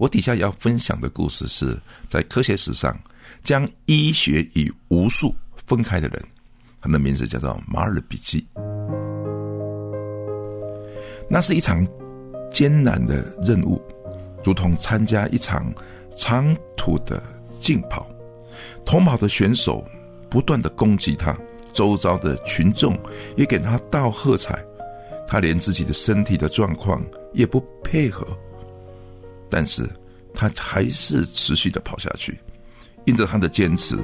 我底下要分享的故事是在科学史上将医学与巫术分开的人，他的名字叫做马尔比基。那是一场艰难的任务，如同参加一场长途的竞跑，同跑的选手不断的攻击他，周遭的群众也给他道喝彩，他连自己的身体的状况也不配合。但是他还是持续的跑下去，因着他的坚持，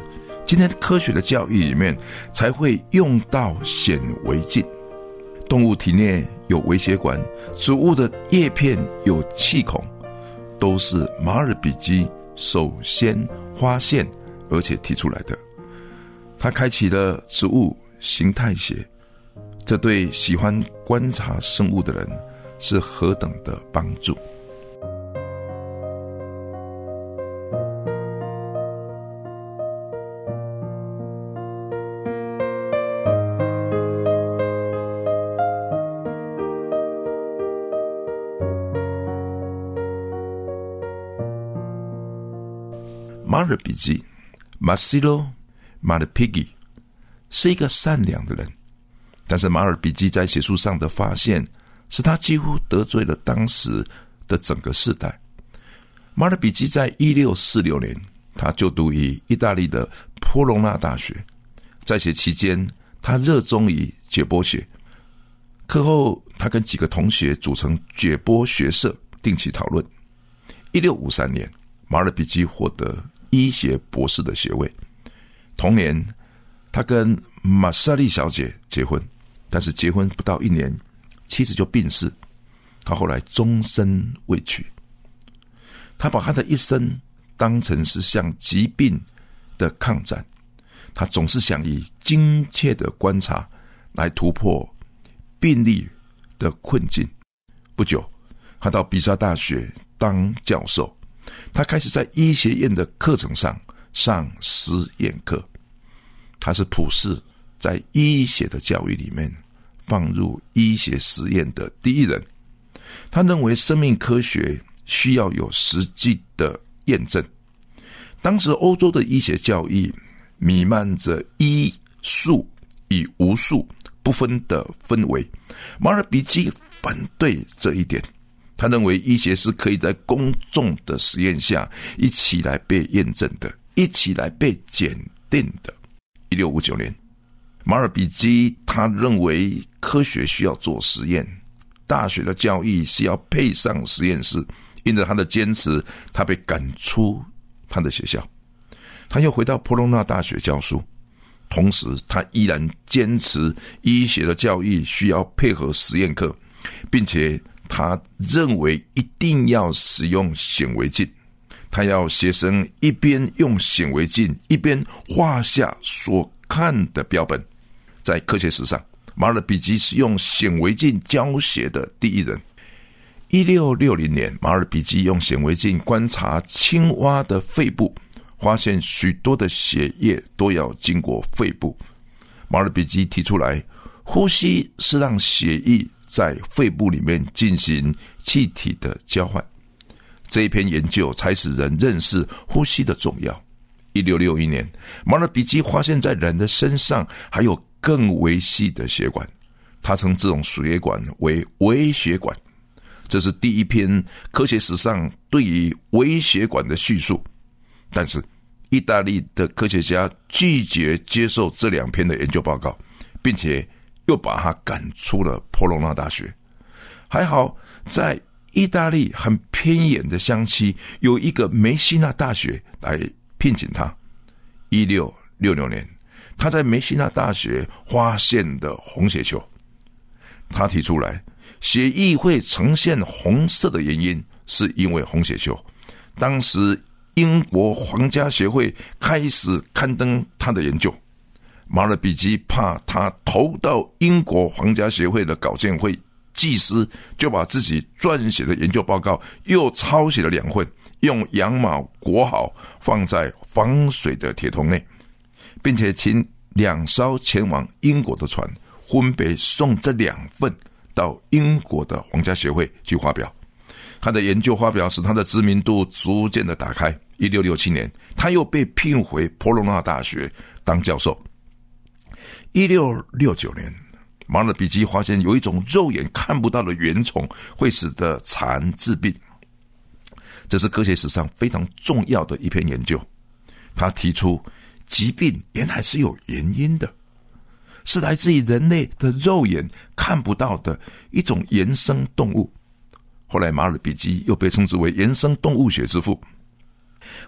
今天科学的教育里面才会用到显微镜。动物体内有微血管，植物的叶片有气孔，都是马尔比基首先发现而且提出来的。他开启了植物形态学，这对喜欢观察生物的人是何等的帮助。马尔比基 （Marcelo m a r p i g i 是一个善良的人，但是马尔比基在学术上的发现，使他几乎得罪了当时的整个世代。马尔比基在一六四六年，他就读于意大利的波隆纳大学，在学期间，他热衷于解剖学。课后，他跟几个同学组成解剖学社，定期讨论。一六五三年，马尔比基获得。医学博士的学位。同年，他跟玛莎莉小姐结婚，但是结婚不到一年，妻子就病逝，他后来终身未娶。他把他的一生当成是向疾病的抗战，他总是想以精确的观察来突破病例的困境。不久，他到比萨大学当教授。他开始在医学院的课程上上实验课，他是普世在医学的教育里面放入医学实验的第一人。他认为生命科学需要有实际的验证。当时欧洲的医学教育弥漫着医术与无术不分的氛围，马尔比基反对这一点。他认为医学是可以在公众的实验下一起来被验证的，一起来被检定的。一六五九年，马尔比基他认为科学需要做实验，大学的教育是要配上实验室。因着他的坚持，他被赶出他的学校，他又回到普隆纳大学教书。同时，他依然坚持医学的教育需要配合实验课，并且。他认为一定要使用显微镜，他要学生一边用显微镜，一边画下所看的标本。在科学史上，马尔比基是用显微镜教学的第一人。一六六零年，马尔比基用显微镜观察青蛙的肺部，发现许多的血液都要经过肺部。马尔比基提出来，呼吸是让血液。在肺部里面进行气体的交换，这一篇研究才使人认识呼吸的重要。一六六一年，马尔比基发现，在人的身上还有更微细的血管，他称这种血管为微血管。这是第一篇科学史上对于微血管的叙述。但是，意大利的科学家拒绝接受这两篇的研究报告，并且。又把他赶出了波隆纳大学。还好，在意大利很偏远的乡区，有一个梅西纳大学来聘请他。一六六六年，他在梅西纳大学发现的红血球。他提出来，血液会呈现红色的原因，是因为红血球。当时英国皇家协会开始刊登他的研究。马尔比基怕他投到英国皇家协会的稿件会祭司，就把自己撰写的研究报告又抄写了两份，用羊毛裹好，放在防水的铁桶内，并且请两艘前往英国的船分别送这两份到英国的皇家协会去发表。他的研究发表使他的知名度逐渐的打开。一六六七年，他又被聘回波隆纳大学当教授。一六六九年，马尔比基发现有一种肉眼看不到的原虫会使得蚕治病，这是科学史上非常重要的一篇研究。他提出，疾病原来是有原因的，是来自于人类的肉眼看不到的一种原生动物。后来，马尔比基又被称之为原生动物学之父。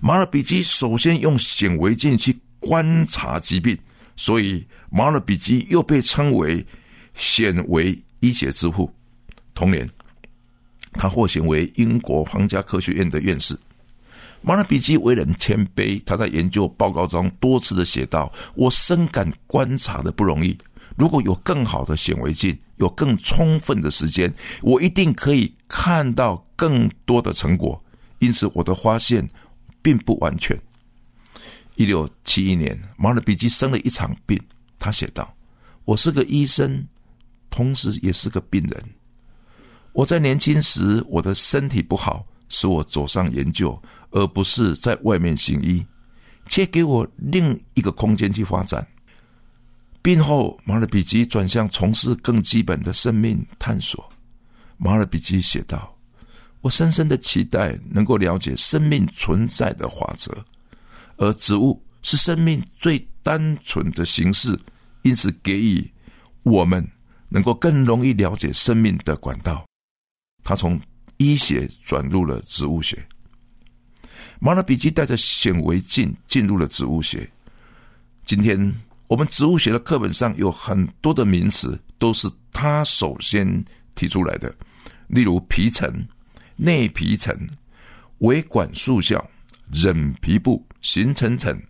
马尔比基首先用显微镜去观察疾病。所以，马尔比基又被称为显微医学之父。同年，他获选为英国皇家科学院的院士。马尔比基为人谦卑，他在研究报告中多次的写道：“我深感观察的不容易。如果有更好的显微镜，有更充分的时间，我一定可以看到更多的成果。因此，我的发现并不完全。”一六七一年，马尔比基生了一场病。他写道：“我是个医生，同时也是个病人。我在年轻时，我的身体不好，使我走上研究，而不是在外面行医，却给我另一个空间去发展。病后，马尔比基转向从事更基本的生命探索。马尔比基写道：‘我深深的期待能够了解生命存在的法则。’”而植物是生命最单纯的形式，因此给予我们能够更容易了解生命的管道。他从医学转入了植物学。马尔比基带着显微镜进入了植物学。今天我们植物学的课本上有很多的名词都是他首先提出来的，例如皮层、内皮层、维管束效、韧皮部。形成层、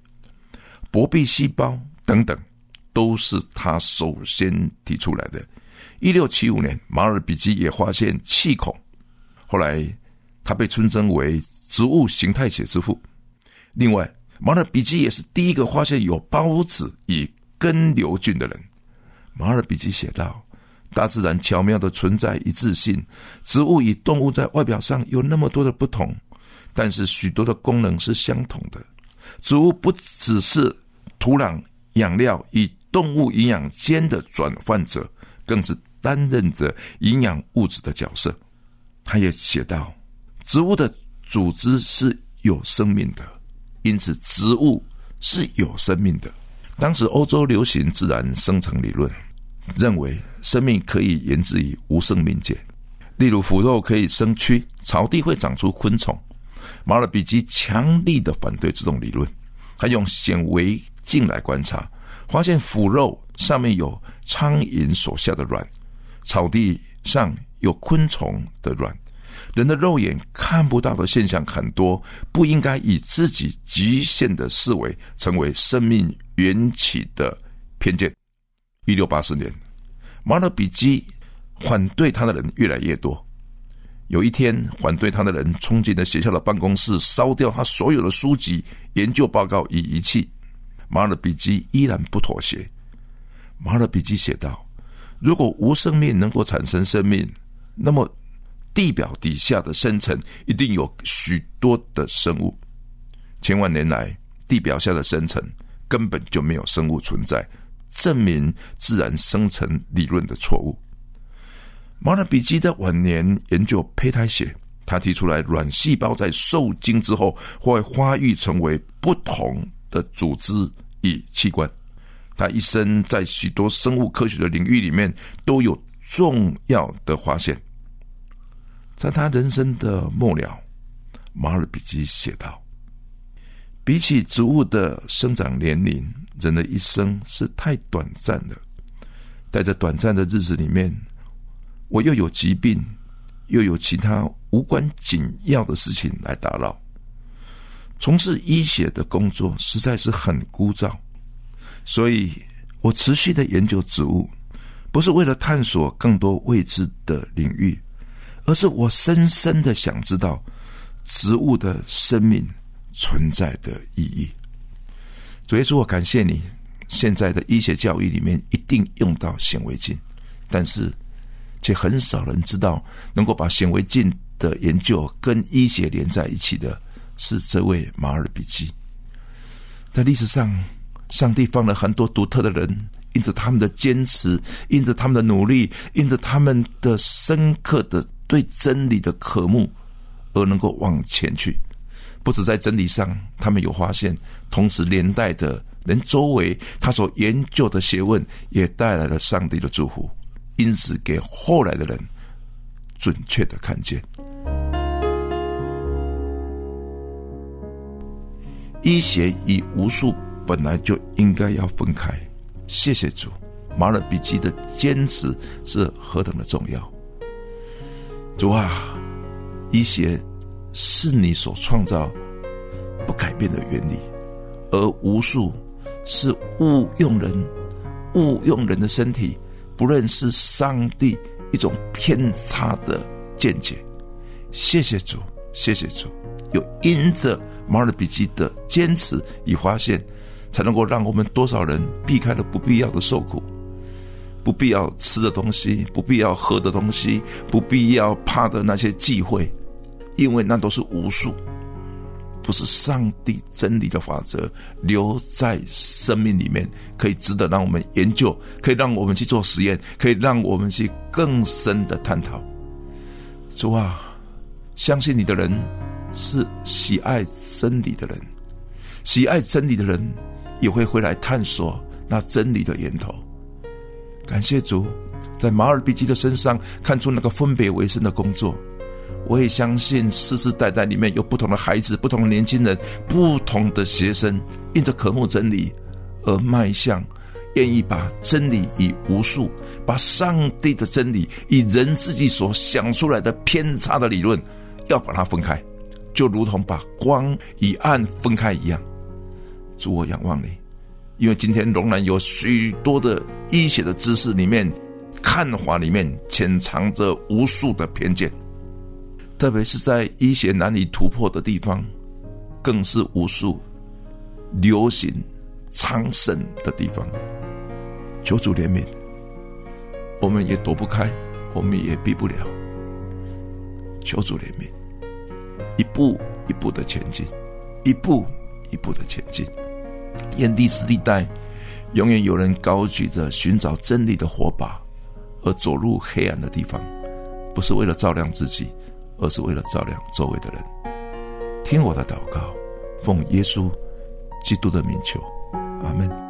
薄壁细胞等等，都是他首先提出来的。一六七五年，马尔比基也发现气孔，后来他被尊称为植物形态学之父。另外，马尔比基也是第一个发现有孢子与根瘤菌的人。马尔比基写道：“大自然巧妙的存在一致性，植物与动物在外表上有那么多的不同，但是许多的功能是相同的。”植物不只是土壤、养料与动物营养间的转换者，更是担任着营养物质的角色。他也写道：植物的组织是有生命的，因此植物是有生命的。当时欧洲流行自然生成理论，认为生命可以源自于无生命界，例如腐肉可以生蛆，草地会长出昆虫。马尔比基强力的反对这种理论，他用显微镜来观察，发现腐肉上面有苍蝇所下的卵，草地上有昆虫的卵，人的肉眼看不到的现象很多，不应该以自己极限的思维成为生命缘起的偏见。一六八四年，马尔比基反对他的人越来越多。有一天，反对他的人冲进了学校的办公室，烧掉他所有的书籍、研究报告与仪器。马尔比基依然不妥协。马尔比基写道：“如果无生命能够产生生命，那么地表底下的深层一定有许多的生物。千万年来，地表下的深层根本就没有生物存在，证明自然生成理论的错误。”马尔比基的晚年研究胚胎学，他提出来，卵细胞在受精之后会发育成为不同的组织与器官。他一生在许多生物科学的领域里面都有重要的发现。在他人生的末了，马尔比基写道：“比起植物的生长年龄，人的一生是太短暂的。在这短暂的日子里面。”我又有疾病，又有其他无关紧要的事情来打扰。从事医学的工作实在是很枯燥，所以我持续的研究植物，不是为了探索更多未知的领域，而是我深深的想知道植物的生命存在的意义。主耶稣，我感谢你。现在的医学教育里面一定用到显微镜，但是却很少人知道，能够把显微镜的研究跟医学连在一起的是这位马尔比基。在历史上，上帝放了很多独特的人，因着他们的坚持，因着他们的努力，因着他们的深刻的对真理的渴慕，而能够往前去。不止在真理上，他们有发现，同时连带的。连周围他所研究的学问也带来了上帝的祝福，因此给后来的人准确的看见。医学与巫术本来就应该要分开。谢谢主，马尔比基的坚持是何等的重要。主啊，医学是你所创造不改变的原理，而巫术。是误用人，误用人的身体，不认识上帝一种偏差的见解。谢谢主，谢谢主，有因着马尔比基的坚持与发现，才能够让我们多少人避开了不必要的受苦，不必要吃的东西，不必要喝的东西，不必要怕的那些忌讳，因为那都是无数。不是上帝真理的法则留在生命里面，可以值得让我们研究，可以让我们去做实验，可以让我们去更深的探讨。主啊，相信你的人是喜爱真理的人，喜爱真理的人也会回来探索那真理的源头。感谢主，在马尔比基的身上看出那个分别为圣的工作。我也相信世世代代里面有不同的孩子、不同的年轻人、不同的学生，因着渴慕真理而迈向，愿意把真理与无数，把上帝的真理与人自己所想出来的偏差的理论，要把它分开，就如同把光与暗分开一样。主，我仰望你，因为今天仍然有许多的医学的知识里面、看法里面，潜藏着无数的偏见。特别是在医学难以突破的地方，更是无数流行昌盛的地方。求主怜悯，我们也躲不开，我们也避不了。求主怜悯，一步一步的前进，一步一步的前进。燕地斯地带，永远有人高举着寻找真理的火把，而走入黑暗的地方，不是为了照亮自己。而是为了照亮周围的人。听我的祷告，奉耶稣基督的名求，阿门。